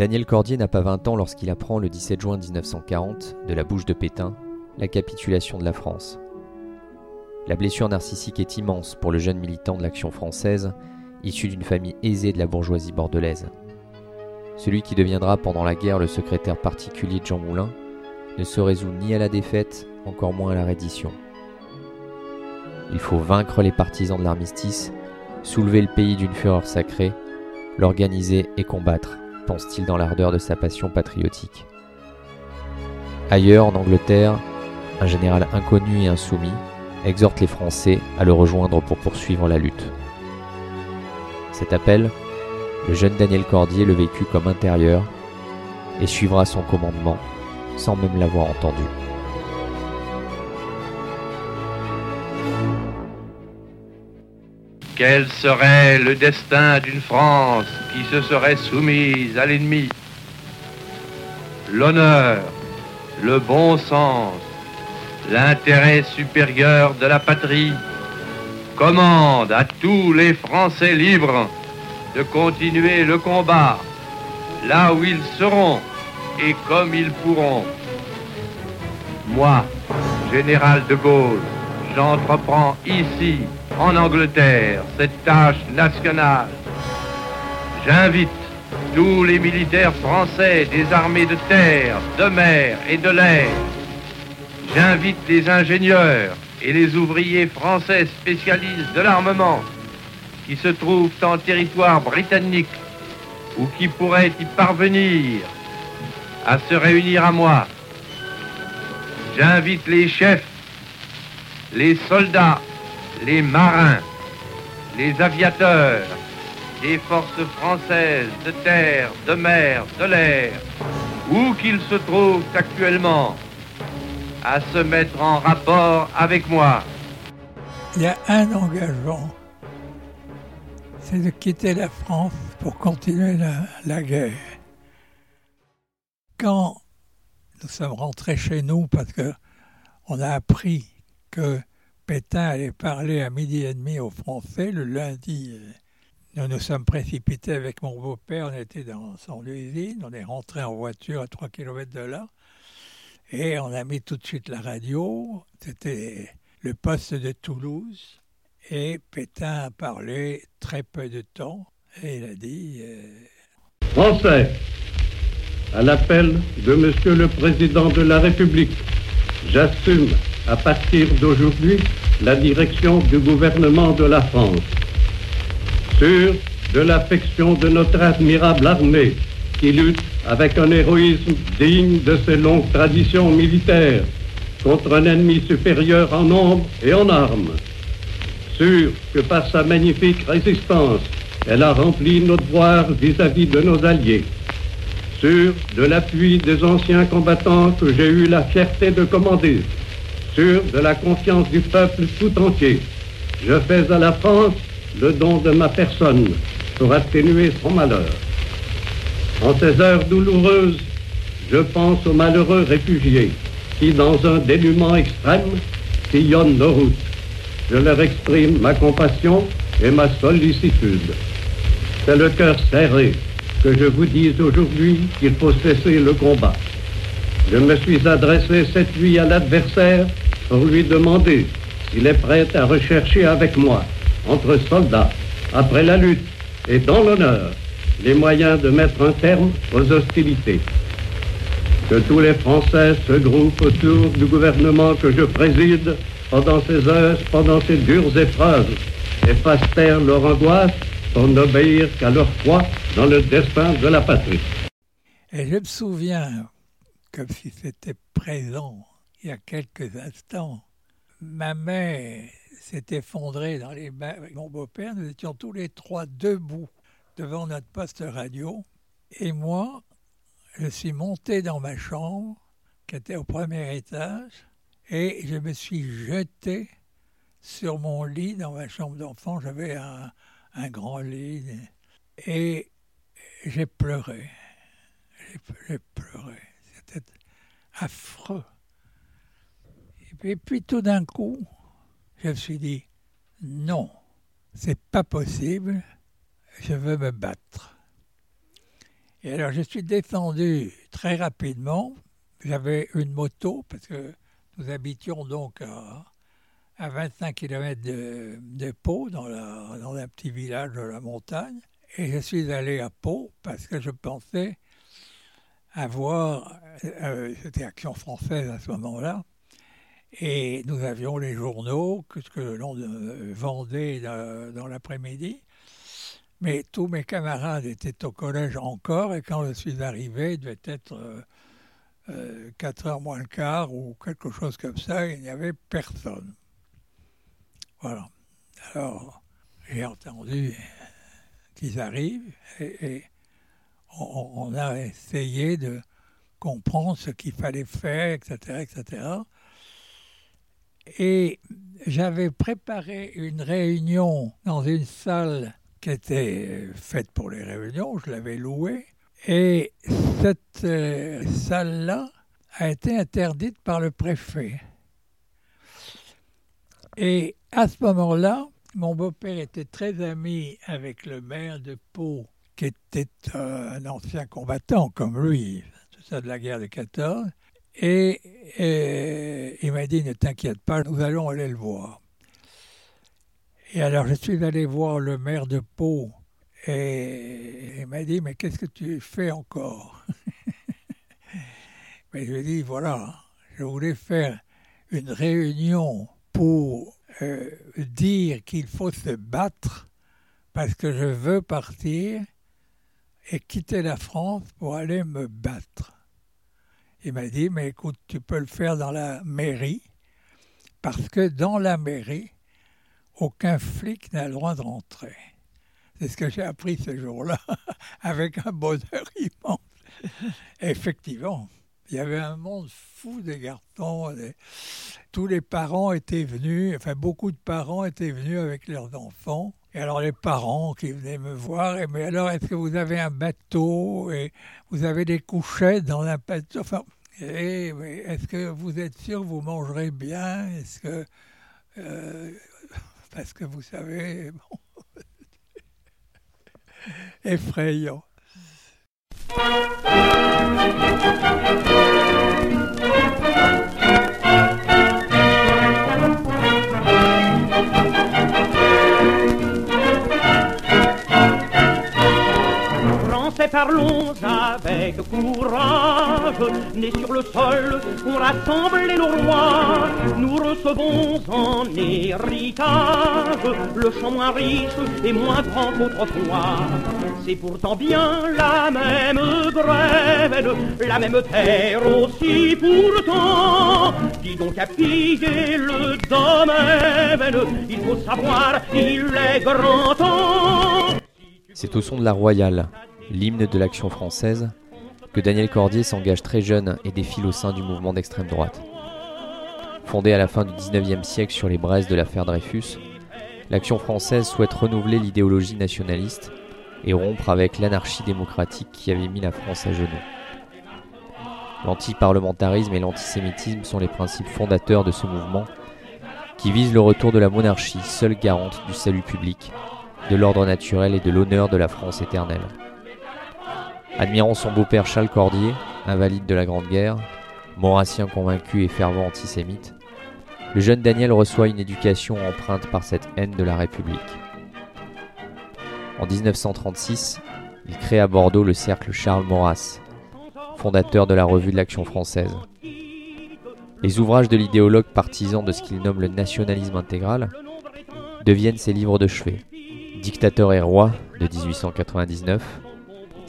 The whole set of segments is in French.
Daniel Cordier n'a pas 20 ans lorsqu'il apprend le 17 juin 1940, de la bouche de Pétain, la capitulation de la France. La blessure narcissique est immense pour le jeune militant de l'Action française, issu d'une famille aisée de la bourgeoisie bordelaise. Celui qui deviendra pendant la guerre le secrétaire particulier de Jean Moulin ne se résout ni à la défaite, encore moins à la reddition. Il faut vaincre les partisans de l'armistice, soulever le pays d'une fureur sacrée, l'organiser et combattre, pense-t-il dans l'ardeur de sa passion patriotique. Ailleurs, en Angleterre, un général inconnu et insoumis exhorte les Français à le rejoindre pour poursuivre la lutte. Cet appel, le jeune Daniel Cordier le vécut comme intérieur et suivra son commandement sans même l'avoir entendu. Quel serait le destin d'une France qui se serait soumise à l'ennemi? L'honneur, le bon sens, l'intérêt supérieur de la patrie commandent à tous les Français libres de continuer le combat là où ils seront et comme ils pourront. Moi, général de Gaulle, j'entreprends ici en Angleterre cette tâche nationale. J'invite tous les militaires français des armées de terre, de mer et de l'air. J'invite les ingénieurs et les ouvriers français spécialistes de l'armement qui se trouvent en territoire britannique ou qui pourraient y parvenir à se réunir à moi. J'invite les chefs, les soldats les marins, les aviateurs des forces françaises de terre, de mer, de l'air, où qu'ils se trouvent actuellement, à se mettre en rapport avec moi. Il y a un engagement, c'est de quitter la France pour continuer la, la guerre. Quand nous sommes rentrés chez nous parce que on a appris que Pétain allait parler à midi et demi aux Français le lundi. Nous nous sommes précipités avec mon beau-père, on était dans son usine, on est rentré en voiture à 3 km de là, et on a mis tout de suite la radio, c'était le poste de Toulouse, et Pétain a parlé très peu de temps, et il a dit... Euh, Français, à l'appel de Monsieur le Président de la République, j'assume à partir d'aujourd'hui la direction du gouvernement de la France. Sûr de l'affection de notre admirable armée qui lutte avec un héroïsme digne de ses longues traditions militaires contre un ennemi supérieur en nombre et en armes. Sûr que par sa magnifique résistance, elle a rempli nos devoirs vis-à-vis -vis de nos alliés. Sûr de l'appui des anciens combattants que j'ai eu la fierté de commander sûr de la confiance du peuple tout entier, je fais à la France le don de ma personne pour atténuer son malheur. En ces heures douloureuses, je pense aux malheureux réfugiés qui, dans un dénuement extrême, sillonnent nos routes. Je leur exprime ma compassion et ma sollicitude. C'est le cœur serré que je vous dis aujourd'hui qu'il faut cesser le combat. Je me suis adressé cette nuit à l'adversaire pour lui demander s'il est prêt à rechercher avec moi, entre soldats, après la lutte et dans l'honneur, les moyens de mettre un terme aux hostilités. Que tous les Français se groupent autour du gouvernement que je préside pendant ces heures, pendant ces dures épreuves, et fassent taire leur angoisse pour n'obéir qu'à leur foi dans le destin de la patrie. Et je me souviens comme si c'était présent il y a quelques instants. Ma main s'est effondrée dans les mains avec mon beau-père. Nous étions tous les trois debout devant notre poste radio. Et moi, je suis monté dans ma chambre, qui était au premier étage, et je me suis jeté sur mon lit dans ma chambre d'enfant. J'avais un, un, grand lit. Et j'ai pleuré. J'ai pleuré affreux. Et puis, tout d'un coup, je me suis dit, non, c'est pas possible, je veux me battre. Et alors je suis descendu très rapidement. J'avais une moto parce que nous habitions donc à, à 25 km de, de Pau, dans, la, dans un petit village de la montagne. Et je suis allé à Pau parce que je pensais avoir, euh, c'était Action française à ce moment-là, et nous avions les journaux que, que l'on euh, vendait dans, l'après-midi. Mais tous mes camarades étaient au collège encore, et quand je suis arrivé, il devait être euh, euh, 4 heures moins le quart ou quelque chose comme ça, il n'y avait personne. Voilà. Alors, j'ai entendu qu'ils arrivent et, on, a essayé de comprendre ce qu'il fallait faire, etc., etc. Et j'avais préparé une réunion dans une salle qui était faite pour les réunions, je l'avais louée, et cette euh, salle-là a été interdite par le préfet. Et à ce moment-là, mon beau-père était très ami avec le maire de Pau, qui était un ancien combattant comme lui, tout ça de la guerre de 14. Et, et il m'a dit, ne t'inquiète pas, nous allons aller le voir. Et alors je suis allé voir le maire de Pau et il m'a dit, mais qu'est-ce que tu fais encore? Mais je lui ai dit, voilà, je voulais faire une réunion pour euh, dire qu'il faut se battre parce que je veux partir et quitter la France pour aller me battre. Il m'a dit, mais écoute, tu peux le faire dans la mairie, parce que dans la mairie, aucun flic n'a le droit de rentrer. C'est ce que j'ai appris ce jour-là, avec un bonheur immense. Effectivement, il y avait un monde fou des garçons. Des... Tous les parents étaient venus, enfin beaucoup de parents étaient venus avec leurs enfants. Et alors les parents qui venaient me voir, et mais alors est-ce que vous avez un bateau et vous avez des couchettes dans un bateau? Enfin, mais est-ce que vous êtes sûr que vous mangerez bien? Est-ce que euh, parce que vous savez, bon, effrayant. Thank you. Parlons avec courage, nés sur le sol pour rassembler nos rois. Nous recevons en héritage le champ moins riche et moins grand qu'autrefois. C'est pourtant bien la même grève, la même terre aussi pourtant. Dis donc à piller le domaine, il faut savoir, il est grand temps. C'est au son de la Royale, l'hymne de l'action française, que Daniel Cordier s'engage très jeune et défile au sein du mouvement d'extrême droite. Fondé à la fin du XIXe siècle sur les braises de l'affaire Dreyfus, l'action française souhaite renouveler l'idéologie nationaliste et rompre avec l'anarchie démocratique qui avait mis la France à genoux. L'antiparlementarisme et l'antisémitisme sont les principes fondateurs de ce mouvement qui vise le retour de la monarchie, seule garante du salut public, de l'ordre naturel et de l'honneur de la France éternelle. Admirant son beau-père Charles Cordier, invalide de la Grande Guerre, maurassien convaincu et fervent antisémite, le jeune Daniel reçoit une éducation empreinte par cette haine de la République. En 1936, il crée à Bordeaux le cercle Charles Maurras, fondateur de la revue de l'Action française. Les ouvrages de l'idéologue partisan de ce qu'il nomme le nationalisme intégral deviennent ses livres de chevet. Dictateur et roi de 1899,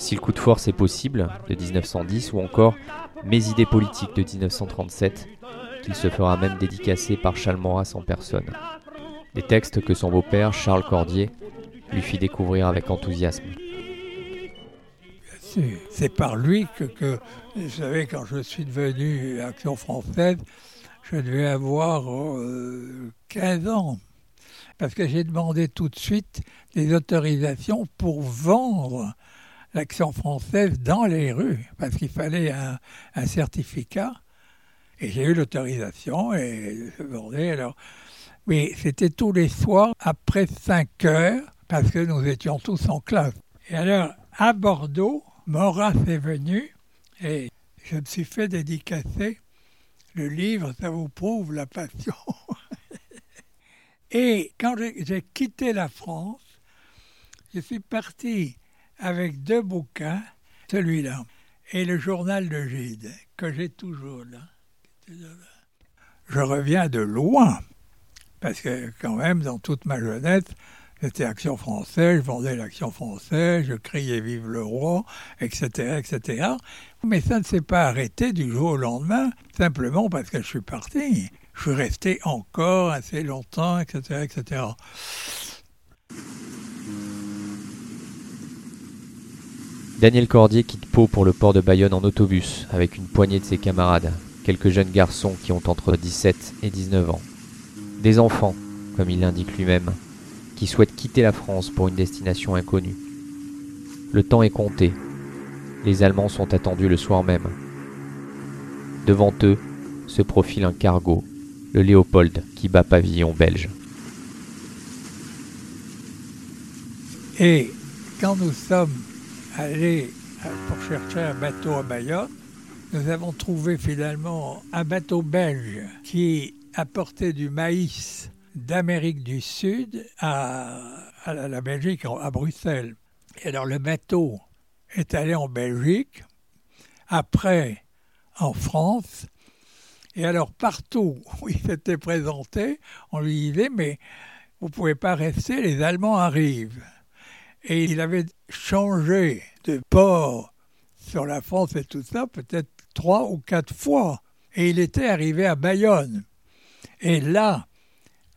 si le coup de force est possible de 1910 ou encore Mes idées politiques de 1937 qu'il se fera même dédicacer par Charles Maurras en personne. Des textes que son beau-père Charles Cordier lui fit découvrir avec enthousiasme. C'est par lui que, vous savez, quand je suis devenu Action française, je devais avoir euh, 15 ans. Parce que j'ai demandé tout de suite des autorisations pour vendre l'action française dans les rues, parce qu'il fallait un, certificat. Et j'ai eu l'autorisation et je vendais. Alors, mais c'était tous les soirs après 5 heures, parce que nous étions tous en classe. Et alors, à Bordeaux, Maurras est venu et je me suis fait dédicacer le livre, ça vous prouve la passion. et quand j'ai quitté la France, je suis parti avec deux bouquins, celui-là et le journal de Gide, que j'ai toujours là. Je reviens de loin, parce que quand même, dans toute ma jeunesse, J'étais Action française, je vendais l'Action française, je criais Vive le roi, etc., etc. Mais ça ne s'est pas arrêté du jour au lendemain, simplement parce que je suis parti. Je suis resté encore assez longtemps, etc., etc. Daniel Cordier quitte Pau pour le port de Bayonne en autobus avec une poignée de ses camarades, quelques jeunes garçons qui ont entre 17 et 19 ans. Des enfants, comme il l'indique lui-même, qui souhaitent quitter la France pour une destination inconnue. Le temps est compté. Les Allemands sont attendus le soir même. Devant eux se profile un cargo, le Léopold, qui bat pavillon belge. Et quand nous sommes allés pour chercher un bateau à Bayonne, nous avons trouvé finalement un bateau belge qui apportait du maïs d'Amérique du Sud à, la Belgique, à Bruxelles. Et alors le bateau est allé en Belgique, après en France, et alors partout où il s'était présenté, on lui disait mais vous ne pouvez pas rester, les Allemands arrivent. Et il avait changé de port sur la France et tout ça, peut-être trois ou quatre fois. Et il était arrivé à Bayonne. Et là,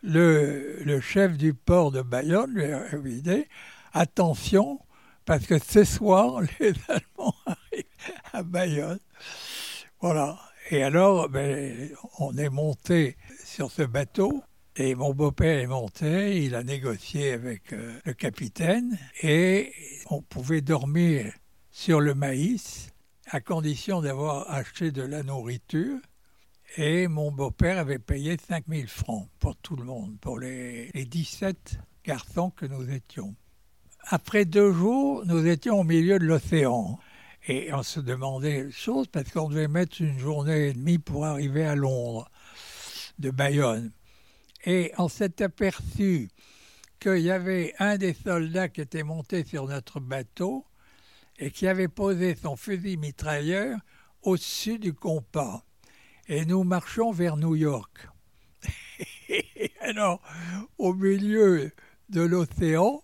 le, chef du port de Bayonne lui a dit attention, parce que ce soir, les Allemands arrivent à Bayonne. Voilà. Et alors, ben, on est monté sur ce bateau. Et mon beau-père est monté, il a négocié avec euh, le capitaine et on pouvait dormir sur le maïs à condition d'avoir acheté de la nourriture et mon beau-père avait payé 5000 francs pour tout le monde, pour les, les 17 garçons que nous étions. Après deux jours, nous étions au milieu de l'océan. Et on se demandait chose parce qu'on devait mettre une journée et demie pour arriver à Londres, de Bayonne. Et on s'est aperçu qu'il y avait un des soldats qui était monté sur notre bateau et qui avait posé son fusil mitrailleur au-dessus du compas et nous marchons vers New York. alors, au milieu de l'océan,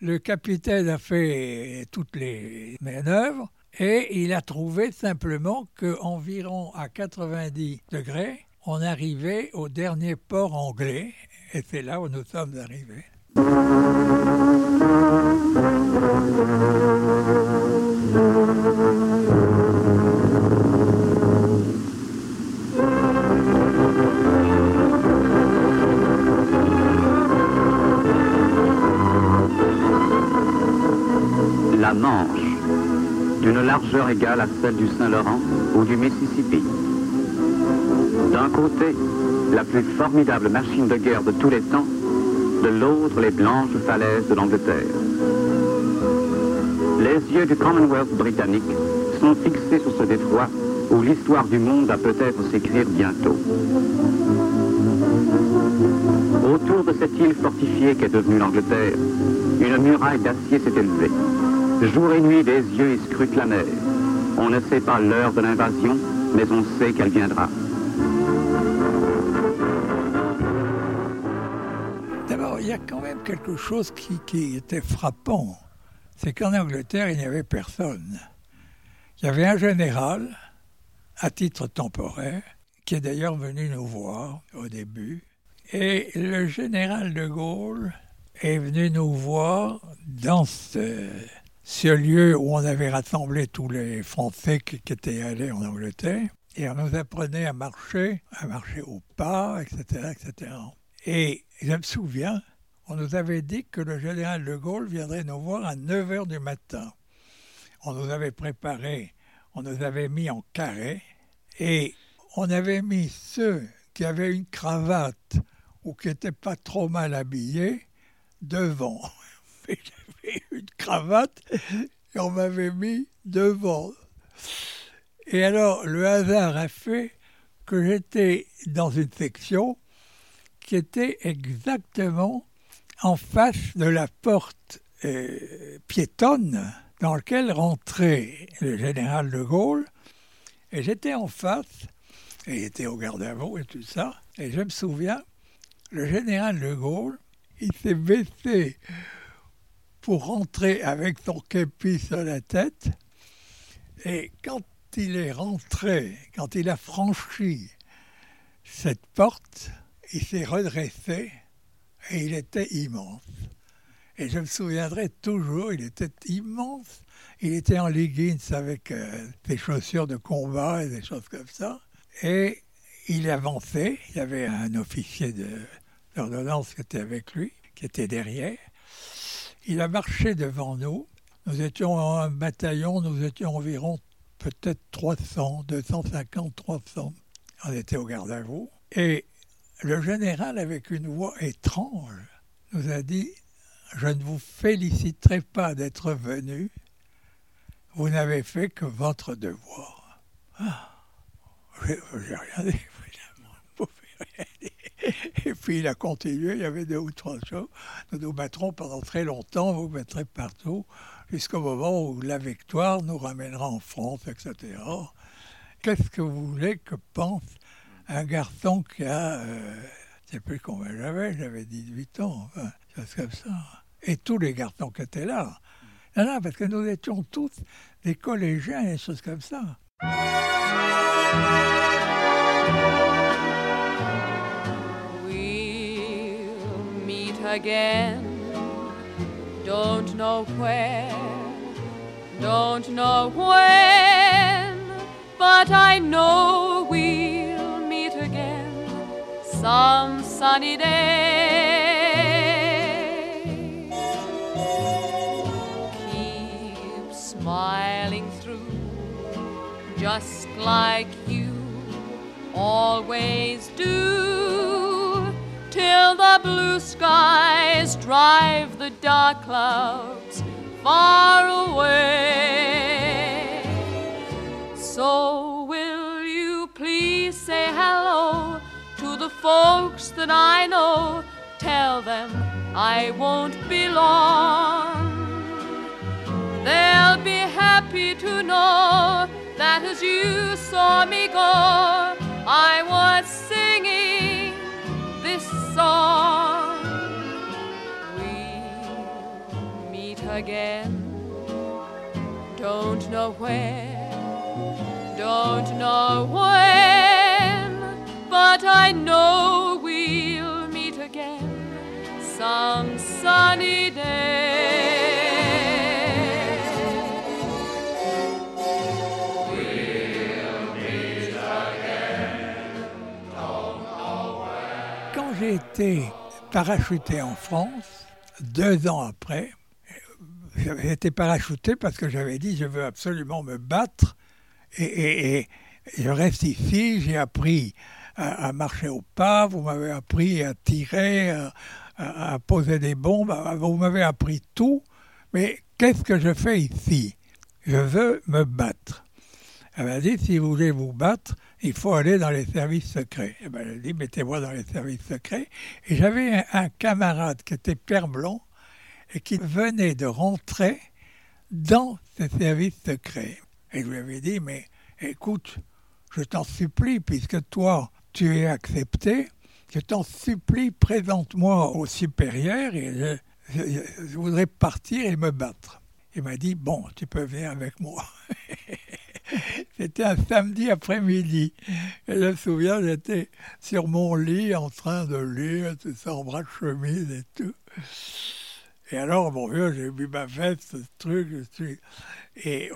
le capitaine a fait toutes les manœuvres et il a trouvé simplement qu'environ à 90 degrés, on arrivait au dernier port anglais et c'est là où nous sommes arrivés. la Manche, d'une largeur égale à celle du Saint-Laurent ou du Mississippi. D'un côté, la plus formidable machine de guerre de tous les temps, de l'autre, les blanches falaises de l'Angleterre. Les yeux du Commonwealth britannique sont fixés sur ce détroit où l'histoire du monde va peut-être s'écrire bientôt. Autour de cette île fortifiée qu'est devenue l'Angleterre, une muraille d'acier s'est élevée. Jour et nuit, des yeux y scrutent la mer. On ne sait pas l'heure de l'invasion, mais on sait qu'elle viendra. Y a quand même quelque chose qui, était frappant. C'est qu'en Angleterre, il n'y avait personne. Il y avait un général, à titre temporaire, qui est d'ailleurs venu nous voir au début. Et le général de Gaulle est venu nous voir dans ce, lieu où on avait rassemblé tous les Français qui, étaient allés en Angleterre. Et on nous apprenait à marcher, à marcher au pas, etc., etc. Et je me souviens, on nous avait dit que le général de Gaulle viendrait nous voir à 9 h du matin. On nous avait préparé, on nous avait mis en carré, et on avait mis ceux qui avaient une cravate ou qui n'étaient pas trop mal habillés devant. une cravate, et on m'avait mis devant. Et alors, le hasard a fait que j'étais dans une section qui était exactement en face de la porte euh, piétonne dans laquelle rentrait le général de Gaulle. Et j'étais en face, et il était au garde à et tout ça. Et je me souviens, le général de Gaulle, il s'est baissé pour rentrer avec son képi sur la tête. Et quand il est rentré, quand il a franchi cette porte, il s'est redressé et il était immense. Et je me souviendrai toujours, il était immense. Il était en leggings avec euh, des chaussures de combat et des choses comme ça. Et il avançait. Il y avait un officier d'ordonnance qui était avec lui, qui était derrière. Il a marché devant nous. Nous étions un bataillon, nous étions environ peut-être 300, 250, 300. On était au garde à vous. Le général, avec une voix étrange, nous a dit Je ne vous féliciterai pas d'être venu. Vous n'avez fait que votre devoir. Ah, j'ai rien dit, Et puis il a continué, il y avait deux ou trois choses. Nous nous battrons pendant très longtemps, vous mettrez partout, jusqu'au moment où la victoire nous ramènera en France, etc. Qu'est-ce que vous voulez que pense un garçon qui a, euh, je ne sais plus combien j'avais, j'avais 18 ans, enfin, chose comme ça. Et tous les garçons qui étaient là. Non, non, parce que nous étions tous des collégiens et des choses comme ça. We'll meet again. Don't know where, don't know when, but I know we'll some sunny day. Keep smiling through, just like you always do, till the blue skies drive the dark clouds far away. So, will you please say hello? Folks that I know, tell them I won't be long. They'll be happy to know that as you saw me go, I was singing this song. We'll meet again, don't know where, don't know where but I know we'll meet again some sunny day. Quand j'ai été parachuté en France, deux ans après, j'avais été parachuté parce que j'avais dit je veux absolument me battre et, je reste ici, j'ai appris à, marcher au pas, vous m'avez appris à tirer, à, poser des bombes, vous m'avez appris tout, mais qu'est-ce que je fais ici? Je veux me battre. Elle m'a dit, si vous voulez vous battre, il faut aller dans les services secrets. Et elle a dit, mettez-moi dans les services secrets. Et j'avais un, un, camarade qui était Père Blanc et qui venait de rentrer dans ces services secrets. Et je lui avais dit, mais écoute, je t'en supplie, puisque toi, tu es accepté, je t'en supplie, présente-moi au supérieur et je, voudrais partir et me battre. Il m'a dit, bon, tu peux venir avec moi. C'était un samedi après-midi. Je me souviens, j'étais sur mon lit en train de lire, tout ça, en bras de chemise et tout. Et alors, mon vieux, j'ai mis ma veste, ce truc. Et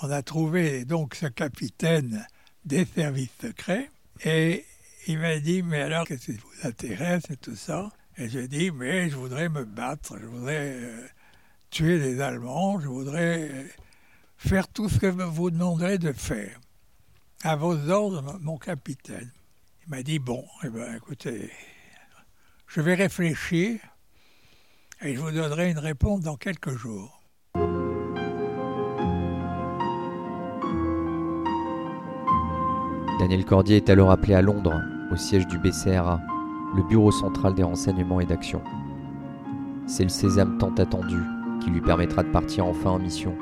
on a trouvé donc ce capitaine des services secrets. Et il m'a dit, mais alors, qu'est-ce qui vous intéresse et tout ça? Et j'ai dit, mais je voudrais me battre, je voudrais euh, tuer les Allemands, je voudrais euh, faire tout ce que vous demanderez de faire. À vos ordres, mon capitaine. Il m'a dit, bon, eh ben, écoutez, je vais réfléchir et je vous donnerai une réponse dans quelques jours. Daniel Cordier est alors appelé à Londres, au siège du BCRA, le Bureau central des renseignements et d'action. C'est le sésame tant attendu qui lui permettra de partir enfin en mission.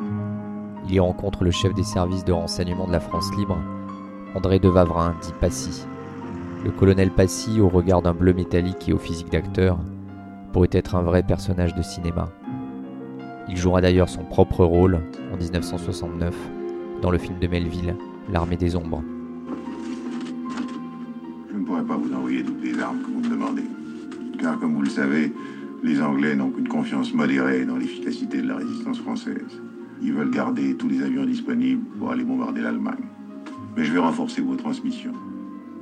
Il y rencontre le chef des services de renseignement de la France libre, André de Vavrin, dit Passy. Le colonel Passy, au regard d'un bleu métallique et au physique d'acteur, pourrait être un vrai personnage de cinéma. Il jouera d'ailleurs son propre rôle en 1969 dans le film de Melville, L'armée des ombres. Pas vous envoyer toutes les armes que vous me demandez. Car comme vous le savez, les Anglais n'ont qu'une confiance modérée dans l'efficacité de la résistance française. Ils veulent garder tous les avions disponibles pour aller bombarder l'Allemagne. Mais je vais renforcer vos transmissions.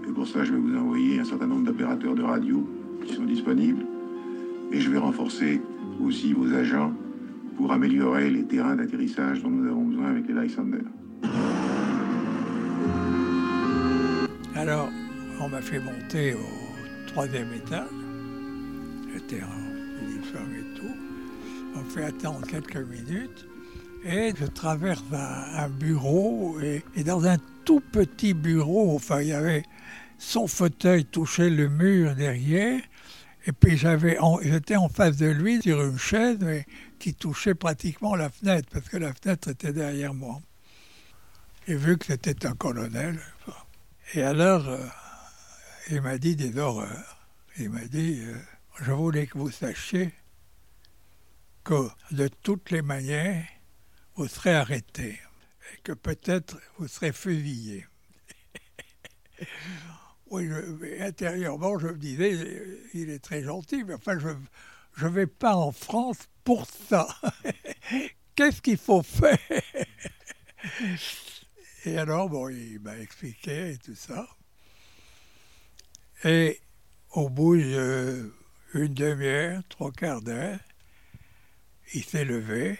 Et pour ça, je vais vous envoyer un certain nombre d'opérateurs de radio qui sont disponibles. Et je vais renforcer aussi vos agents pour améliorer les terrains d'atterrissage dont nous avons besoin avec les Lysander. Alors, on m'a fait monter au troisième étage. J'étais en uniforme et tout. On fait attendre quelques minutes. Et je traverse un, bureau. Et, dans un tout petit bureau, enfin, il y avait son fauteuil touchait le mur derrière. Et puis j'avais, j'étais en face de lui sur une chaise qui touchait pratiquement la fenêtre, parce que la fenêtre était derrière moi. Et vu que c'était un colonel, et alors, euh, il m'a dit des horreurs. Il m'a dit, euh, je voulais que vous sachiez que de toutes les manières, vous serez arrêté et que peut-être vous serez fusillé. oui, intérieurement, je me disais, il est très gentil, mais enfin, je ne vais pas en France pour ça. Qu'est-ce qu'il faut faire? Et alors, bon, il m'a expliqué et tout ça. Et au bout d'une demi-heure, trois quarts d'heure, il s'est levé,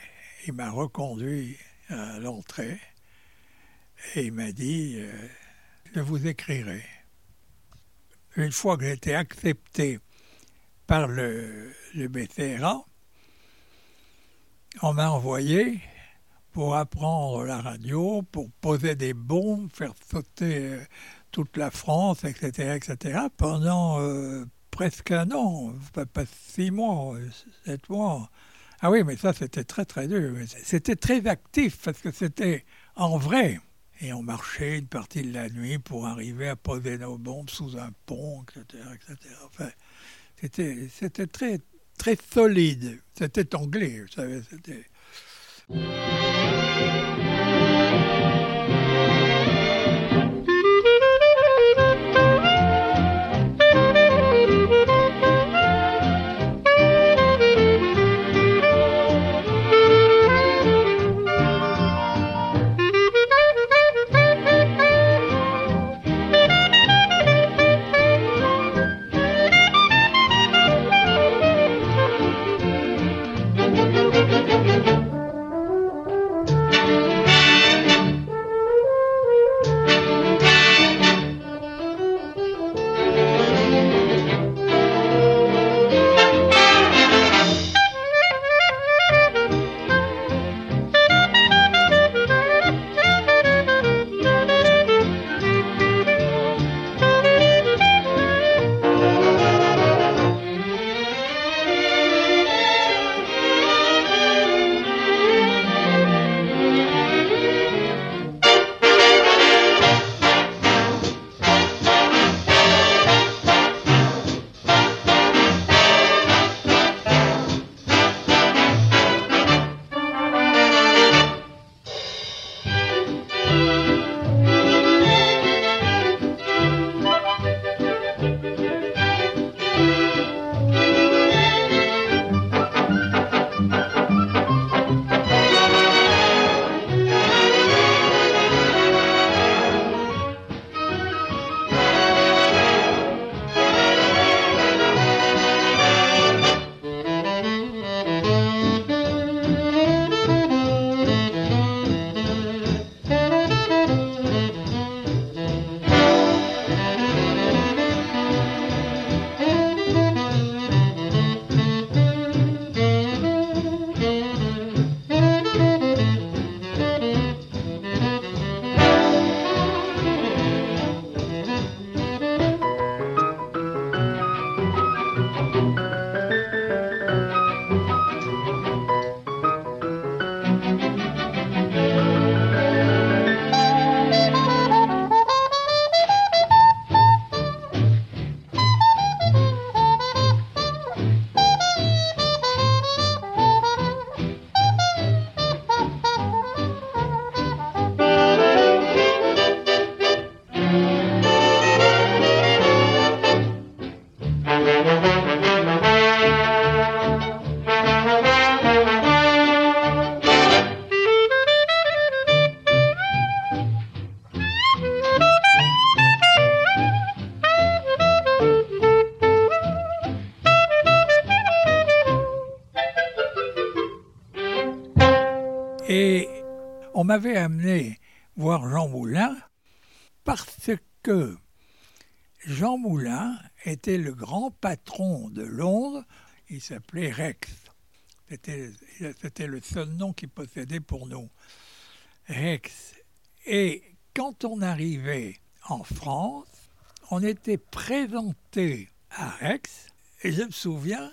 il m'a reconduit à l'entrée et il m'a dit euh, Je vous écrirai. Une fois que j'ai été accepté par le, le BCRA, on m'a envoyé pour apprendre la radio, pour poser des bombes, faire sauter euh, toute la France, etc., etc., pendant euh, presque un an, pas, six mois, sept mois. Ah oui, mais ça, c'était très, très dur. C'était très actif parce que c'était en vrai. Et on marchait une partie de la nuit pour arriver à poser nos bombes sous un pont, etc., etc. Enfin, c'était, c'était très, très solide. C'était anglais, vous savez, c'était... m'avait amené voir Jean Moulin parce que Jean Moulin était le grand patron de Londres. Il s'appelait Rex. C'était le seul nom qu'il possédait pour nous. Rex. Et quand on arrivait en France, on était présenté à Rex. Et je me souviens,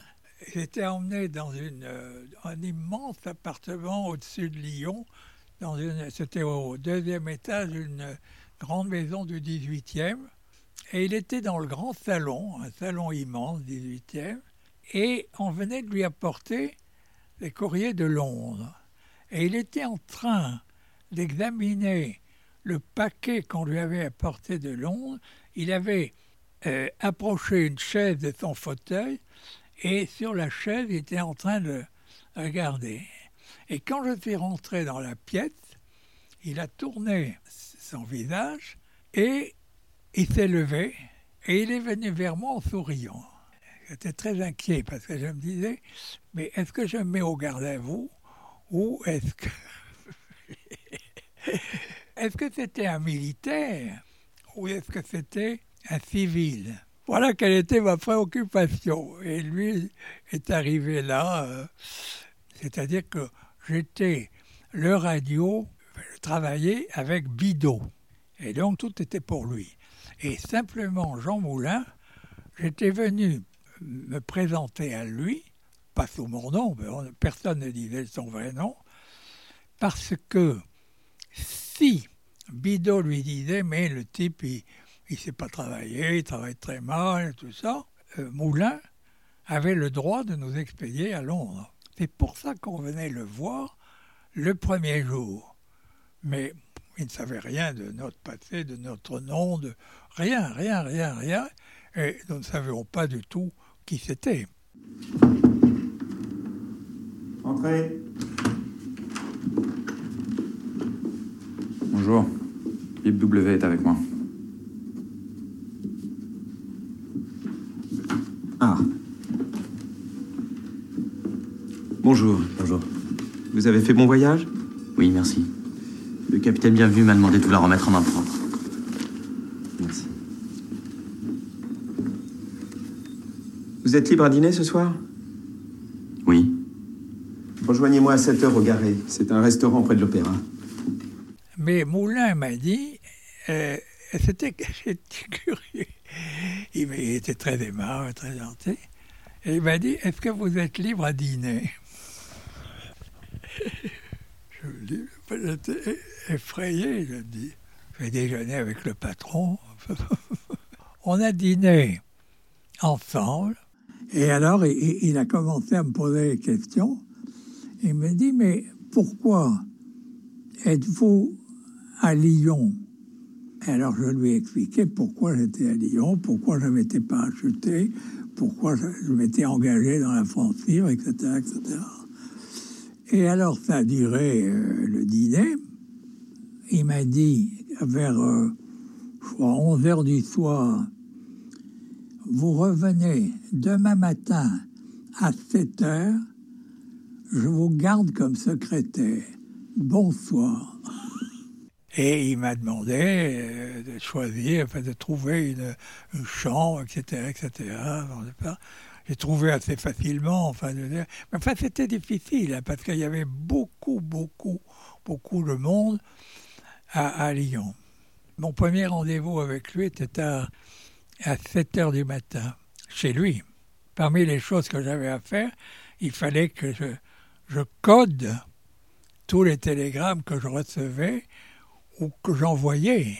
j'étais emmené dans euh, un immense appartement au-dessus de Lyon. C'était au deuxième étage d'une grande maison du 18e. Et il était dans le grand salon, un salon immense, 18e. Et on venait de lui apporter les courriers de Londres. Et il était en train d'examiner le paquet qu'on lui avait apporté de Londres. Il avait euh, approché une chaise de son fauteuil et sur la chaise, il était en train de regarder. Et quand je suis rentré dans la pièce, il a tourné son visage et il s'est levé et il est venu vers moi en souriant. J'étais très inquiet parce que je me disais, mais est-ce que je me mets au garde à vous ou est-ce que... est-ce que c'était un militaire ou est-ce que c'était un civil? Voilà quelle était ma préoccupation. Et lui est arrivé là, euh, c'est-à-dire que j'étais le radio, je travaillais avec Bidot. Et donc tout était pour lui. Et simplement Jean Moulin, j'étais venu me présenter à lui, pas sous mon nom, personne ne disait son vrai nom, parce que si Bidot lui disait, mais le type, il ne sait pas travailler, il travaille très mal, tout ça, euh, Moulin avait le droit de nous expédier à Londres. C'est pour ça qu'on venait le voir le premier jour. Mais il ne savait rien de notre passé, de notre nom, de rien, rien, rien, rien. Et nous ne savions pas du tout qui c'était. Entrez. Bonjour. Bib W est avec moi. Ah. Bonjour. Bonjour. Vous avez fait bon voyage? Oui, merci. Le capitaine Bienvenu m'a demandé de vous la remettre en main propre. Merci. Vous êtes libre à dîner ce soir? Oui. Rejoignez-moi à 7 heures au Garé. C'est un restaurant près de l'Opéra. Mais Moulin m'a dit, euh, c'était curieux. Il, était très aimable, très gentil. Et il m'a dit, est-ce que vous êtes libre à dîner? Je dis, j'étais effrayé, je dis. J'ai déjeuné avec le patron. On a dîné ensemble. Et alors, il, a commencé à me poser des questions. Il me dit, mais pourquoi êtes-vous à Lyon? Alors, je lui ai expliqué pourquoi j'étais à Lyon, pourquoi je ne m'étais pas acheté, pourquoi je, m'étais engagé dans la France libre, etc., etc. Et alors, ça a duré euh, le dîner. Il m'a dit, vers, euh, je crois, 11 heures du soir, vous revenez demain matin à 7 heures, je vous garde comme secrétaire. Bonsoir. Et il m'a demandé euh, de choisir, enfin, de trouver une, chambre, etc., etc. J'ai trouvé assez facilement, enfin, Mais enfin, c'était difficile, hein, parce qu'il y avait beaucoup, beaucoup, beaucoup de monde à, Lyon. Mon premier rendez-vous avec lui était à à 7 heures du matin, chez lui. Parmi les choses que j'avais à faire, il fallait que je code tous les télégrammes que je recevais ou que j'envoyais.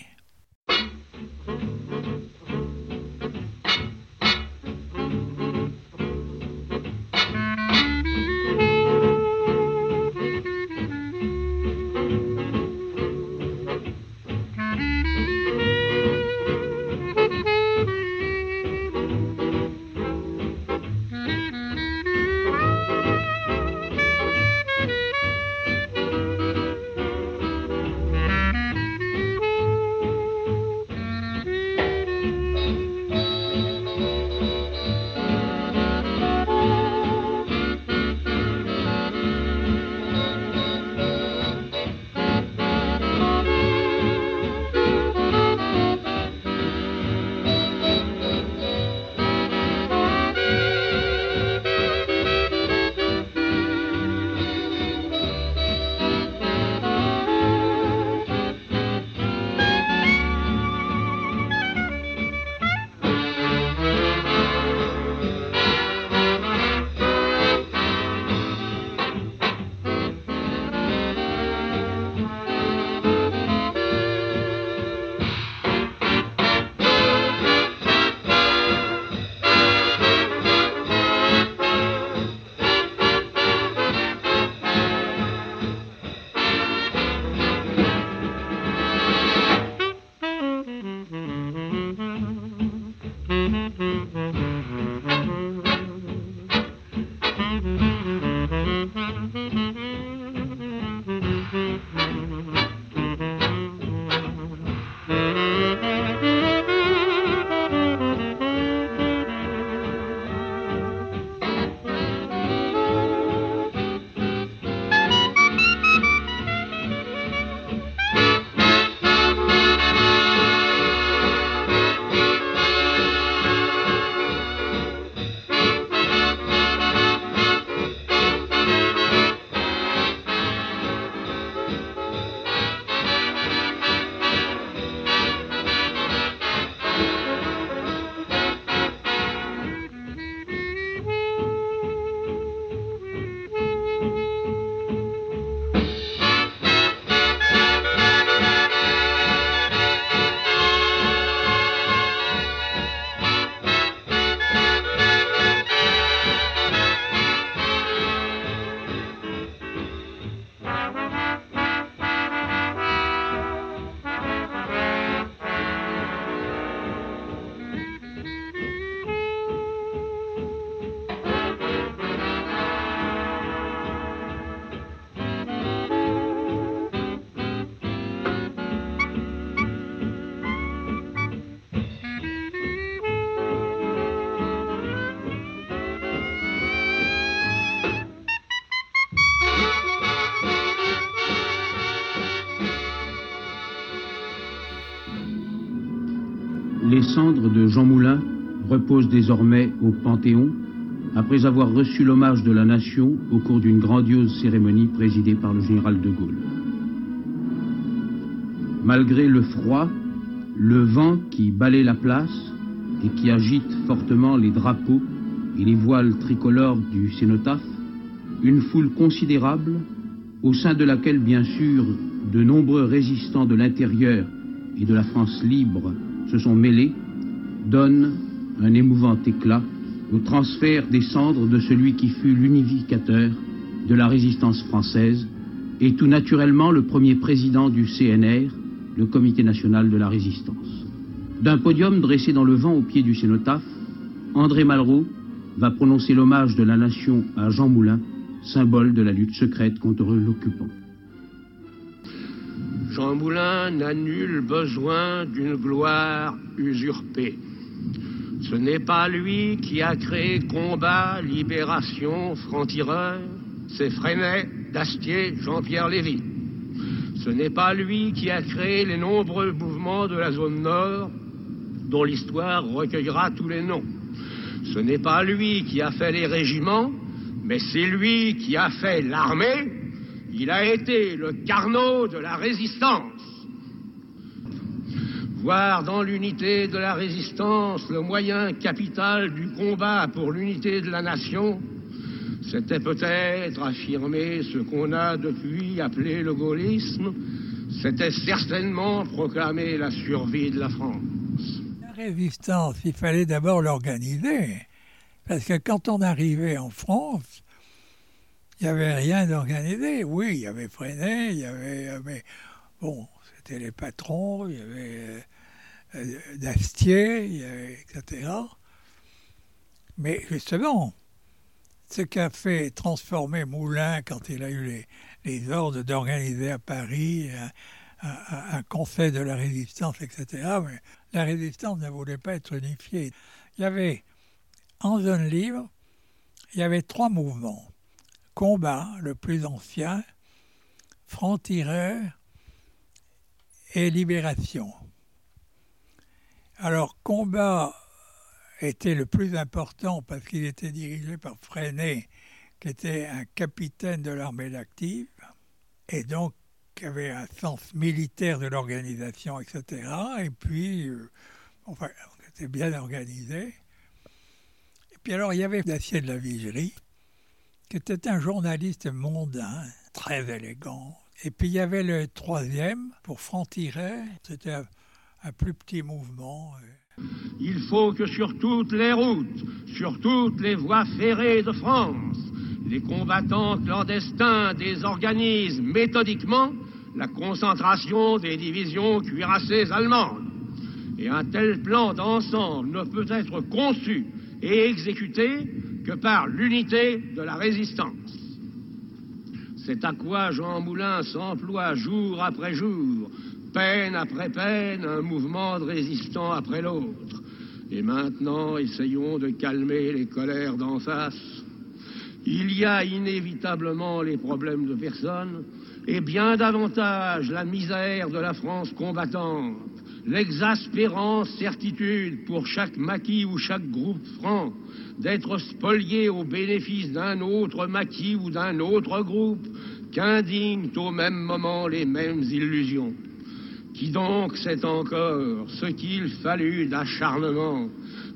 Cendres de Jean Moulin reposent désormais au Panthéon après avoir reçu l'hommage de la nation au cours d'une grandiose cérémonie présidée par le général de Gaulle. Malgré le froid, le vent qui balaie la place et qui agite fortement les drapeaux et les voiles tricolores du cénotaphe, une foule considérable, au sein de laquelle bien sûr de nombreux résistants de l'intérieur et de la France libre se sont mêlés, donne un émouvant éclat au transfert des cendres de celui qui fut l'unificateur de la résistance française et tout naturellement le premier président du CNR, le Comité national de la résistance. D'un podium dressé dans le vent au pied du cénotaphe, André Malraux va prononcer l'hommage de la nation à Jean Moulin, symbole de la lutte secrète contre l'occupant. Jean Moulin n'a nul besoin d'une gloire usurpée. Ce n'est pas lui qui a créé combat, libération, franc-tireur, c'est Freinet, Dastier, Jean-Pierre Lévy. Ce n'est pas lui qui a créé les nombreux mouvements de la zone nord, dont l'histoire recueillera tous les noms. Ce n'est pas lui qui a fait les régiments, mais c'est lui qui a fait l'armée. Il a été le carnot de la résistance. Voir dans l'unité de la résistance le moyen capital du combat pour l'unité de la nation, c'était peut-être affirmer ce qu'on a depuis appelé le gaullisme, c'était certainement proclamer la survie de la France. La résistance, il fallait d'abord l'organiser, parce que quand on arrivait en France, il n'y avait rien d'organisé. Oui, il y avait Freinet, il y avait... Mais bon, c'était les patrons, il y avait euh, d'Astier, etc. Mais justement, ce qu'a fait transformer Moulin quand il a eu les, ordres d'organiser à Paris un, conseil de la résistance, etc., la résistance ne voulait pas être unifiée. Il y avait, en zone libre, il y avait trois mouvements. Combat, le plus ancien, franc-tireur et libération. Alors, combat était le plus important parce qu'il était dirigé par Freinet, qui était un capitaine de l'armée d'active, et donc qui avait un sens militaire de l'organisation, etc. Et puis, euh, enfin, c'était bien organisé. Et puis alors, il y avait Dacier de la Vigerie, qui était un journaliste mondain, très élégant. Et puis il y avait le troisième, pour franc-tirer, c'était un, un plus petit mouvement. Il faut que sur toutes les routes, sur toutes les voies ferrées de France, les combattants clandestins désorganisent méthodiquement la concentration des divisions cuirassées allemandes. Et un tel plan d'ensemble ne peut être conçu et exécuté que par l'unité de la résistance. C'est à quoi Jean Moulin s'emploie jour après jour peine après peine, un mouvement de résistant après l'autre. Et maintenant, essayons de calmer les colères d'en face. Il y a inévitablement les problèmes de personnes, et bien davantage la misère de la France combattante, l'exaspérante certitude pour chaque maquis ou chaque groupe franc d'être spolié au bénéfice d'un autre maquis ou d'un autre groupe qu'indignent au même moment les mêmes illusions. Qui donc sait encore ce qu'il fallut d'acharnement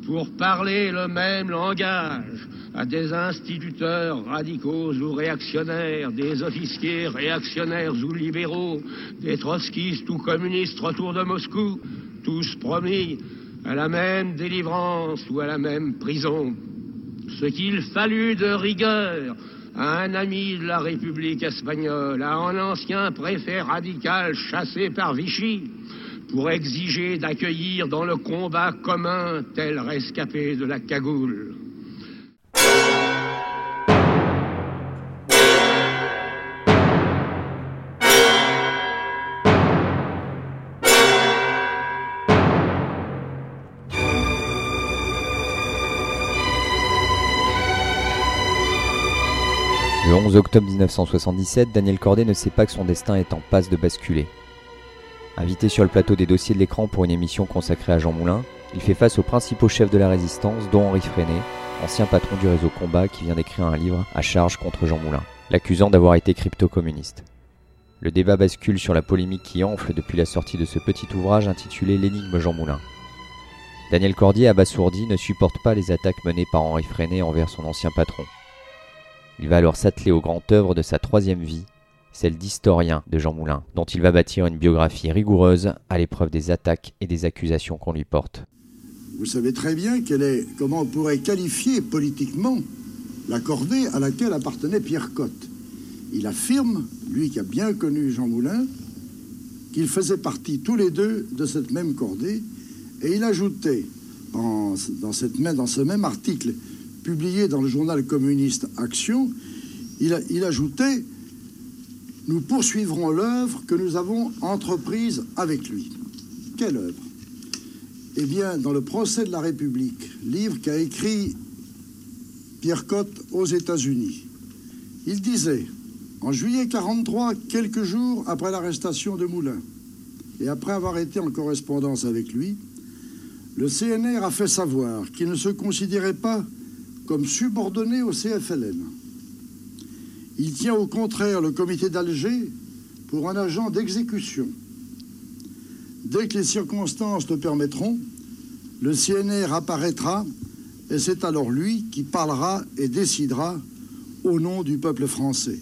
pour parler le même langage à des instituteurs radicaux ou réactionnaires, des officiers réactionnaires ou libéraux, des trotskistes ou communistes autour de Moscou, tous promis à la même délivrance ou à la même prison. Ce qu'il fallut de rigueur à un ami de la République espagnole, à un ancien préfet radical chassé par Vichy, pour exiger d'accueillir dans le combat commun tel rescapé de la cagoule. 11 octobre 1977, Daniel Cordet ne sait pas que son destin est en passe de basculer. Invité sur le plateau des dossiers de l'écran pour une émission consacrée à Jean Moulin, Il fait face aux principaux chefs de la résistance, dont Henri Freinet, ancien patron du réseau Combat qui vient d'écrire un livre à charge contre Jean Moulin, l'accusant d'avoir été crypto-communiste. Le débat bascule sur la polémique qui enfle depuis la sortie de ce petit ouvrage intitulé L'énigme Jean Moulin. Daniel Cordier, abasourdi, ne supporte pas les attaques menées par Henri Freinet envers son ancien patron. Il va alors s'atteler aux grandes œuvres de sa troisième vie, celle d'historien de Jean Moulin, dont il va bâtir une biographie rigoureuse à l'épreuve des attaques et des accusations qu'on lui porte. Vous savez très bien quelle est, comment on pourrait qualifier politiquement la cordée à laquelle appartenait Pierre Cotte. Il affirme, lui qui a bien connu Jean Moulin, qu'ils faisaient partie tous les deux de cette même cordée, et il ajoutait, dans, ce même article publié dans le journal communiste Action, il, ajoutait Nous poursuivrons l'œuvre que nous avons entreprise avec lui. Quelle œuvre? Eh bien, dans le procès de la République, livre qu'a écrit Pierre Cotte aux États-Unis, il disait en juillet 43, quelques jours après l'arrestation de Moulin, et après avoir été en correspondance avec lui, le CNR a fait savoir qu'il ne se considérait pas comme subordonné au CFLN. Il tient au contraire le comité d'Alger pour un agent d'exécution. Dès que les circonstances le permettront, le CNR apparaîtra et c'est alors lui qui parlera et décidera au nom du peuple français.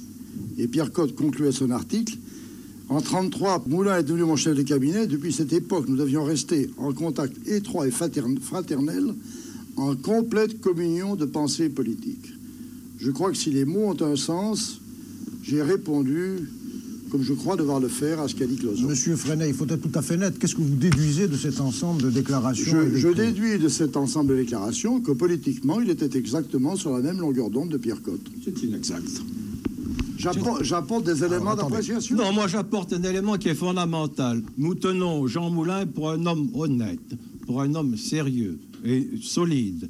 Et Pierre Cotte concluait son article. En 1933, Moulin est devenu mon chef de cabinet. Depuis cette époque, nous devions rester en contact étroit et fraternel, en complète communion de pensée politique. Je crois que si les mots ont un sens, j'ai répondu comme je crois devoir le faire à ce qu'a dit Closon. Monsieur Freinet, il faut être tout à fait net. Qu'est-ce que vous déduisez de cet ensemble de déclarations Je, je déduis de cet ensemble de déclarations que politiquement, il était exactement sur la même longueur d'onde de Pierre Cotte. C'est inexact. J'apporte des éléments d'appréciation. Non, moi j'apporte un élément qui est fondamental. Nous tenons Jean Moulin pour un homme honnête, pour un homme sérieux et solide.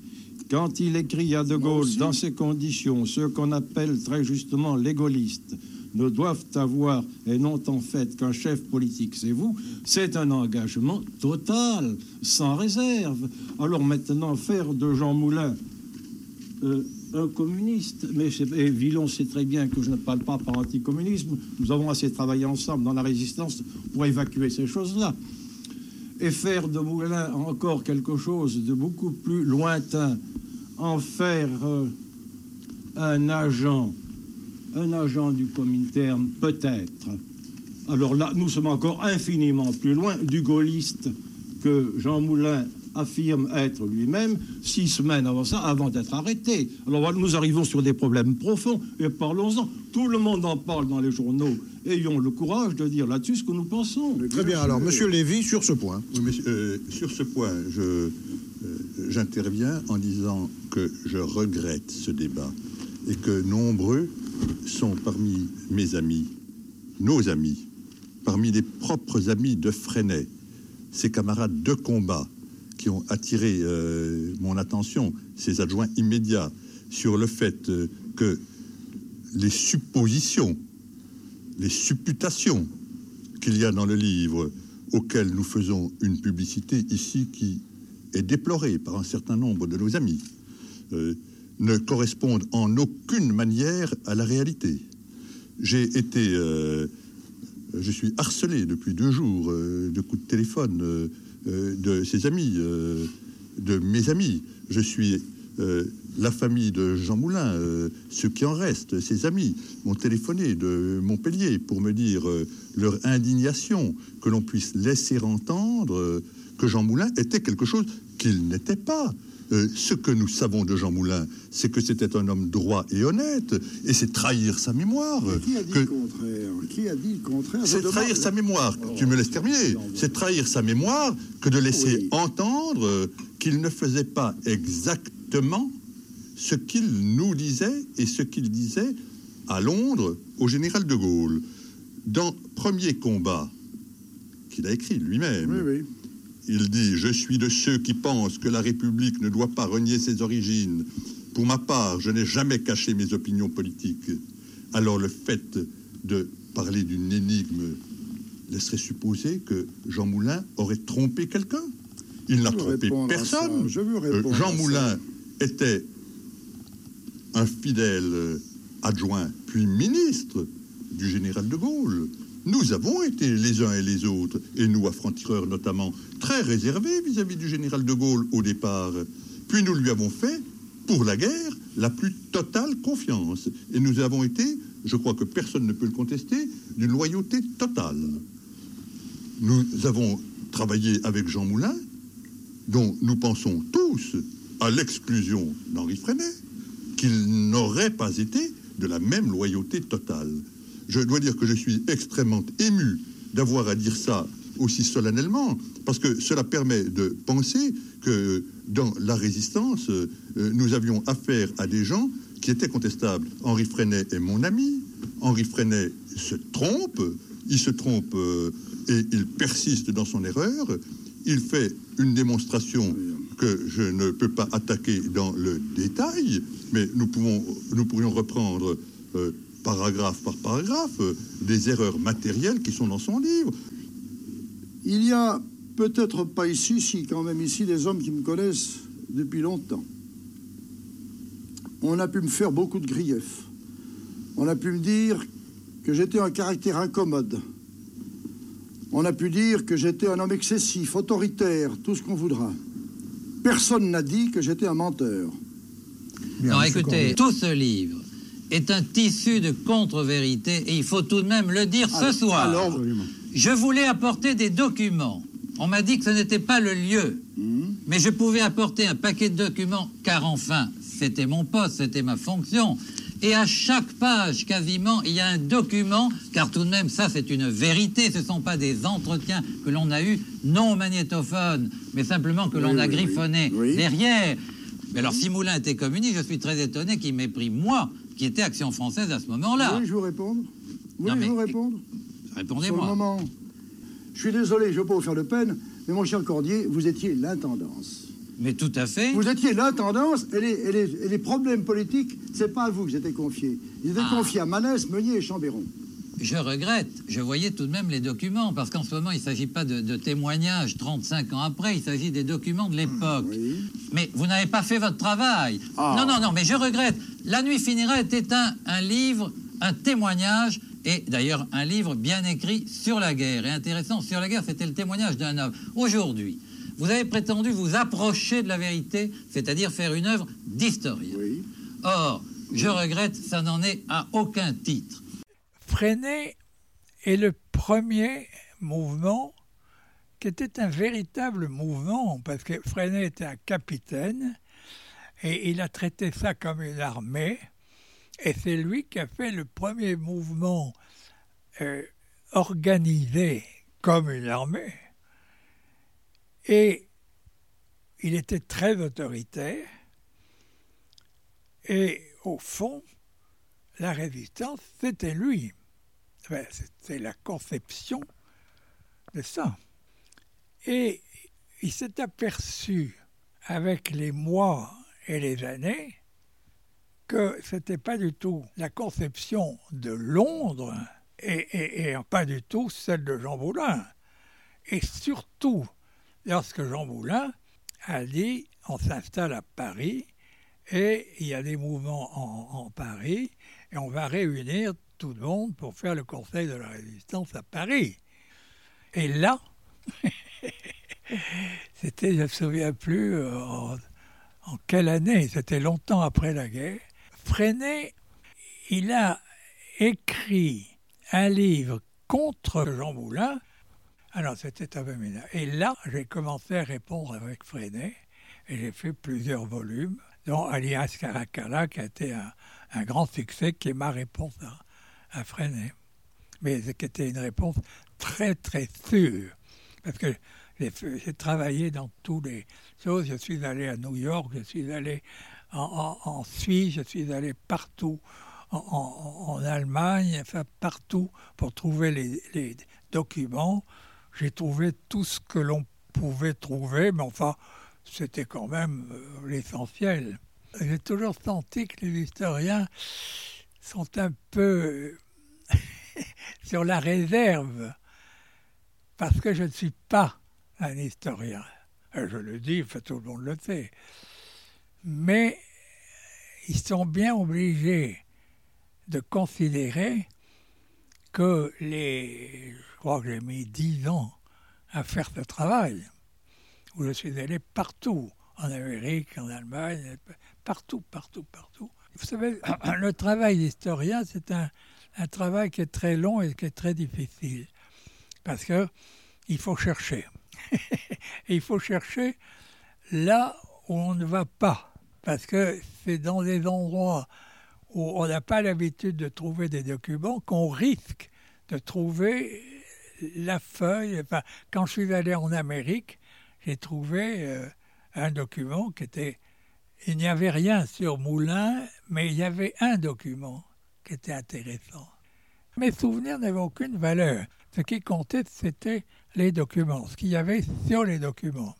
Quand il écrit à De Gaulle, dans ces conditions, ceux qu'on appelle très justement les gaullistes, ne doivent avoir, et non en fait qu'un chef politique, c'est vous, c'est un engagement total, sans réserve. Alors maintenant, faire de Jean Moulin euh, un communiste, mais et Villon sait très bien que je ne parle pas par anticommunisme, nous avons assez travaillé ensemble dans la résistance pour évacuer ces choses-là. Et faire de Moulin encore quelque chose de beaucoup plus lointain, en faire euh, un agent, un agent du Comintern, peut-être. Alors là, nous sommes encore infiniment plus loin du gaulliste que Jean Moulin affirme être lui-même six semaines avant ça, avant d'être arrêté. Alors nous arrivons sur des problèmes profonds et parlons-en. Tout le monde en parle dans les journaux. Ayons le courage de dire là-dessus ce que nous pensons. Très bien. Alors, Monsieur Lévy, sur ce point. Euh, sur ce point, je, euh, j'interviens en disant que je regrette ce débat et que nombreux sont parmi mes amis, nos amis, parmi les propres amis de Freinet, ses camarades de combat, qui ont attiré euh, mon attention, ces adjoints immédiats, sur le fait euh, que les suppositions, les supputations qu'il y a dans le livre auquel nous faisons une publicité ici qui est déplorée par un certain nombre de nos amis, euh, ne correspondent en aucune manière à la réalité. J'ai été, je suis harcelé depuis deux jours de coups de téléphone de ses amis, euh, de mes amis. Je suis euh, la famille de Jean Moulin, ceux qui en restent, ses amis, m'ont téléphoné de Montpellier pour me dire leur indignation que l'on puisse laisser entendre que Jean Moulin était quelque chose qu'il n'était pas. Euh, ce que nous savons de Jean Moulin, c'est que c'était un homme droit et honnête, et c'est trahir sa mémoire. qui a dit le contraire? Qui a dit le contraire? C'est trahir sa mémoire. tu me laisses terminer. C'est trahir sa mémoire que de laisser entendre qu'il ne faisait pas exactement ce qu'il nous disait et ce qu'il disait à Londres au général de Gaulle. Dans Premier combat, qu'il a écrit lui-même, oui, oui. Il dit Je suis de ceux qui pensent que la République ne doit pas renier ses origines. Pour ma part, je n'ai jamais caché mes opinions politiques. Alors le fait de parler d'une énigme laisserait supposer que Jean Moulin aurait trompé quelqu'un. Il n'a trompé personne. je veux Euh, Jean ça. Moulin était un fidèle euh, adjoint, puis ministre du général de Gaulle. Nous avons été les uns et les autres, et nous, à franc-tireurs notamment, très réservés vis-à-vis du général de Gaulle au départ. Puis nous lui avons fait, pour la guerre, la plus totale confiance. Et nous avons été, je crois que personne ne peut le contester, d'une loyauté totale. Nous avons travaillé avec Jean Moulin, dont nous pensons tous, à l'exclusion d'Henri Freinet, qu'il n'aurait pas été de la même loyauté totale. Je dois dire que je suis extrêmement ému d'avoir à dire ça aussi solennellement, parce que cela permet de penser que dans la résistance, euh, nous avions affaire à des gens qui étaient contestables. Henri Freinet est mon ami. Henri Freinet se trompe, il se trompe euh, et il persiste dans son erreur. Il fait une démonstration que je ne peux pas attaquer dans le détail, mais nous, pourrions reprendre euh, paragraphe par paragraphe euh, des erreurs matérielles qui sont dans son livre. Il y a peut-être pas ici, si quand même ici, des hommes qui me connaissent depuis longtemps. On a pu me faire beaucoup de griefs. On a pu me dire que j'étais un caractère incommode. On a pu dire que j'étais un homme excessif, autoritaire, tout ce qu'on voudra. Personne n'a dit que j'étais un menteur. non, écoutez, tout ce livre est un tissu de contre-vérité et il faut tout de même le dire ce soir. alors- je voulais apporter des documents. On m'a dit que ce n'était pas le lieu. Mais je pouvais apporter un paquet de documents, car enfin, c'était mon poste, c'était ma fonction. Et à chaque page, quasiment, il y a un document, car tout de même, ça, c'est une vérité. Ce ne sont pas des entretiens que l'on a eus, non au magnétophone, mais simplement que Oui, l'on a oui, griffonné. Oui. derrière. Mais alors, si Moulin était communiste, je suis très étonné qu'il m'ait pris, moi, qui était Action française à ce moment-là. Oui, je vous répondre. Oui, Non, je vous. Sur le Répondez-moi. moment. Je suis désolé, je ne veux pas vous faire de peine, mais mon cher Cordier, vous étiez l'intendance. Mais tout à fait. Vous étiez l'intendance et les, et les- et les problèmes politiques, c'est pas à vous que j'étais confié. Ils étaient Ah. confiés à Manès, Meunier et Chambéron. Je regrette, je voyais tout de même les documents, parce qu'en ce moment, il ne s'agit pas de, de témoignages 35 ans après, il s'agit des documents de l'époque. Mais vous n'avez pas fait votre travail. Ah. Non, non, non, mais je regrette. La nuit finira était un, un livre, un témoignage, et d'ailleurs un livre bien écrit sur la guerre. Et intéressant, sur la guerre, c'était le témoignage d'un homme. Aujourd'hui, vous avez prétendu vous approcher de la vérité, c'est-à-dire faire une œuvre d'historien. Or, je regrette, ça n'en est à aucun titre. Freinet est le premier mouvement qui était un véritable mouvement, parce que Freinet était un capitaine et il a traité ça comme une armée, et c'est lui qui a fait le premier mouvement euh, organisé comme une armée. Et il était très autoritaire, et au fond, la résistance, c'était lui. C'était la conception de ça. Et il s'est aperçu avec les mois et les années que ce n'était pas du tout la conception de Londres et, pas du tout celle de Jean Moulin. Et surtout, lorsque Jean Moulin a dit on s'installe à Paris et il y a des mouvements en, en Paris et on va réunir tout le monde pour faire le Conseil de la Résistance à Paris. Et là, c'était, je ne me souviens plus euh, en, en quelle année, c'était longtemps après la guerre, Freinet, il a écrit un livre contre Jean Moulin. Alors c'était abominable. Et là, j'ai commencé à répondre avec Freinet et j'ai fait plusieurs volumes, dont Alias Caracalla, qui a été un, un grand succès, qui est ma réponse à, à Freinet. Mais qui était une réponse très très sûre. Parce que j'ai travaillé dans tous les choses. Je suis allé à New York, je suis allé en, Suisse, je suis allé partout, en, Allemagne, enfin partout pour trouver les, les documents. J'ai trouvé tout ce que l'on pouvait trouver, mais enfin, c'était quand même euh, l'essentiel. J'ai toujours senti que les historiens sont un peu sur la réserve, parce que je ne suis pas un historien. Euh, Je le dis, tout le monde le sait. Mais ils sont bien obligés de considérer que les. Je crois que j'ai mis dix ans à faire ce travail, où je suis allé partout, en Amérique, en Allemagne, partout, partout, partout. Vous savez, le travail d'historien, c'est un, travail qui est très long et qui est très difficile, parce que il faut chercher. Il faut chercher là où on ne va pas, parce que c'est dans des endroits où on n'a pas l'habitude de trouver des documents qu'on risque de trouver la feuille. Enfin, quand je suis allé en Amérique, j'ai trouvé euh, un document qui était... Il n'y avait rien sur Moulin, mais il y avait un document qui était intéressant. Mes souvenirs n'avaient aucune valeur. Ce qui comptait, c'était les documents, ce qu'il y avait sur les documents.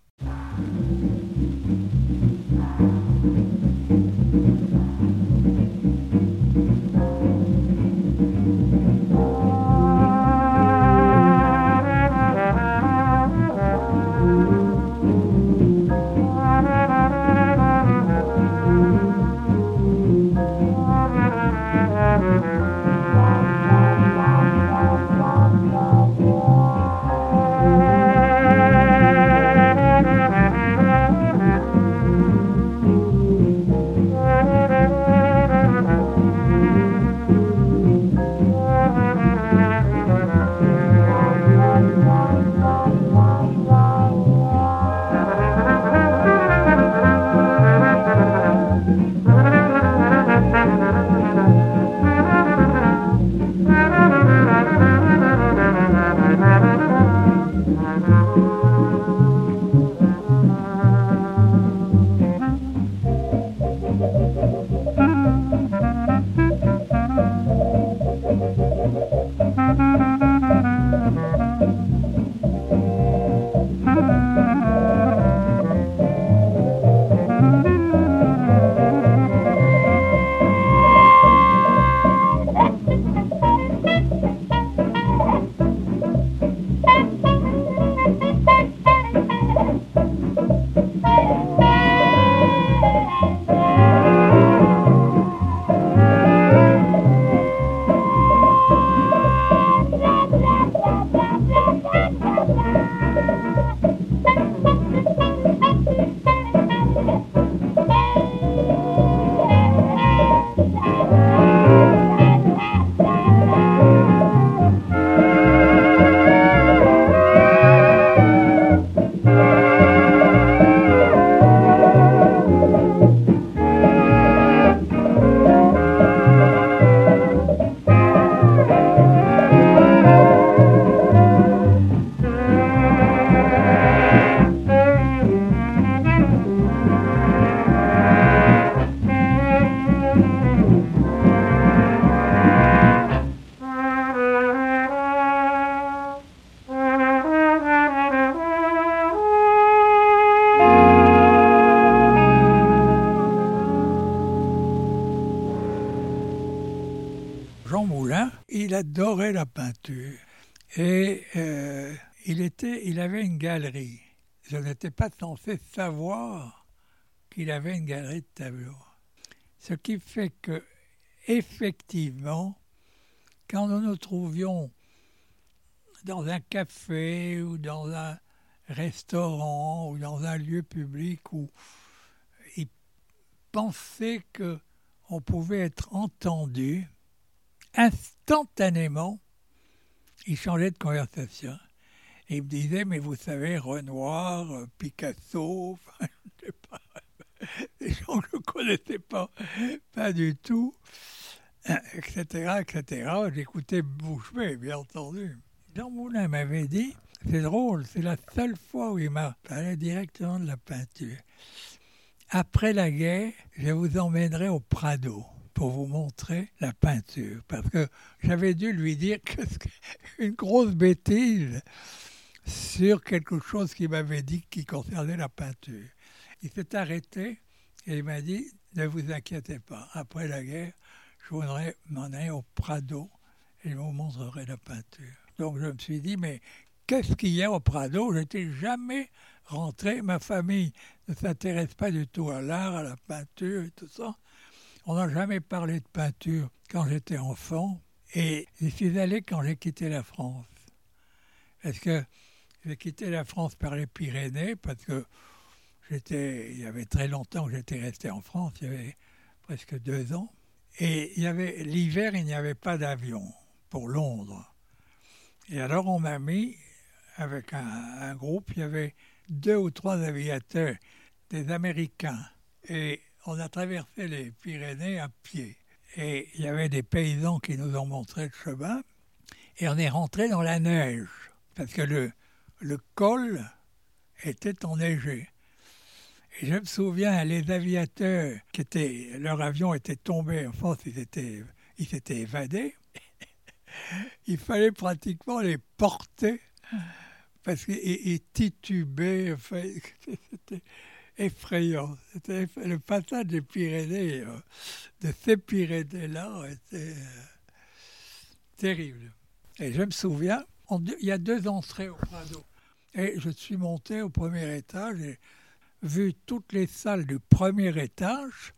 Et euh, il, avait une galerie. Je n'étais pas censé savoir qu'il avait une galerie de tableaux. Ce qui fait que, effectivement, quand nous nous trouvions dans un café ou dans un restaurant ou dans un lieu public où il pensait que on pouvait être entendu, instantanément, il changeait de conversation. Et il me disait, mais vous savez, Renoir, euh, Picasso, enfin, je sais pas, des gens que je ne connaissais pas, pas du tout, etc., etc. J'écoutais bouche bien entendu. Jean Moulin m'avait dit, c'est drôle, c'est la seule fois où il m'a parlé directement de la peinture. Après la guerre, je vous emmènerai au Prado pour vous montrer la peinture. Parce que j'avais dû lui dire une grosse bêtise sur quelque chose qu'il m'avait dit qui concernait la peinture. Il s'est arrêté et il m'a dit Ne vous inquiétez pas, après la guerre, je voudrais m'en aller au Prado et je vous montrerai la peinture. Donc je me suis dit Mais qu'est-ce qu'il y a au Prado? Je n'étais jamais rentré. Ma famille ne s'intéresse pas du tout à l'art, à la peinture et tout ça. On n'a jamais parlé de peinture quand j'étais enfant. Et j'y suis allé quand j'ai quitté la France. Parce que j'ai quitté la France par les Pyrénées, parce que j'étais, il y avait très longtemps que j'étais resté en France, il y avait presque deux ans. Et il y avait l'hiver, il n'y avait pas d'avion pour Londres. Et alors on m'a mis avec un, un, groupe, il y avait deux ou trois aviateurs, des Américains. Et on a traversé les Pyrénées à pied. Et il y avait des paysans qui nous ont montré le chemin. Et on est rentré dans la neige, parce que le, le col était enneigé. Et je me souviens, les aviateurs, qui étaient, leur avion était tombé, en France, ils étaient, ils s'étaient évadés. Il fallait pratiquement les porter parce qu'ils titubaient. Enfin, effrayant. Le passage des Pyrénées, euh, de ces Pyrénées-là, était euh, terrible. Et je me souviens, il y a deux entrées au Prado. Et je suis monté au premier étage et vu toutes les salles du premier étage.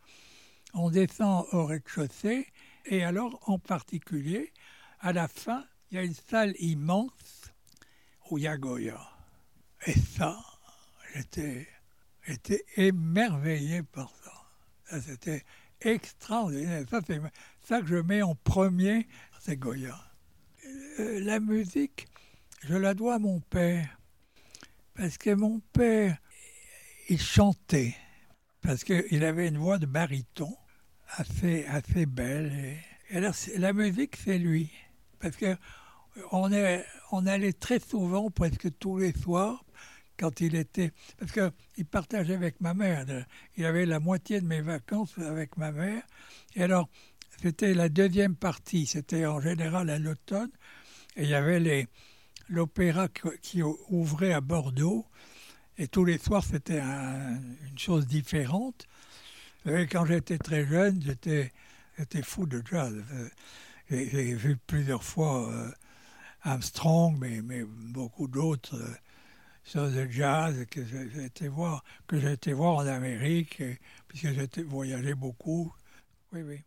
On descend au rez-de-chaussée et alors en particulier, à la fin, il y a une salle immense où il y a Goya. Et ça, j'étais J'étais émerveillé par ça. C'était extraordinaire. Ça, c'est ça que je mets en premier, c'est Goya. Euh, la musique, je la dois à mon père. Parce que mon père, il chantait. Parce qu'il avait une voix de baryton assez, assez belle. Et, alors, la musique, c'est lui. Parce que on, est, on allait très souvent, presque tous les soirs, quand il était. Parce qu'il partageait avec ma mère. Il avait la moitié de mes vacances avec ma mère. Et alors, c'était la deuxième partie. C'était en général à l'automne. Et il y avait l'opéra qui ouvrait à Bordeaux. Et tous les soirs, c'était une chose différente. Et quand j'étais très jeune, j'étais, fou de jazz. J'ai vu plusieurs fois euh, Armstrong, mais, mais beaucoup d'autres. Euh, sur le jazz que j'ai été voir, que j'ai été voir en Amérique, puisque j'ai voyagé beaucoup. Oui, oui.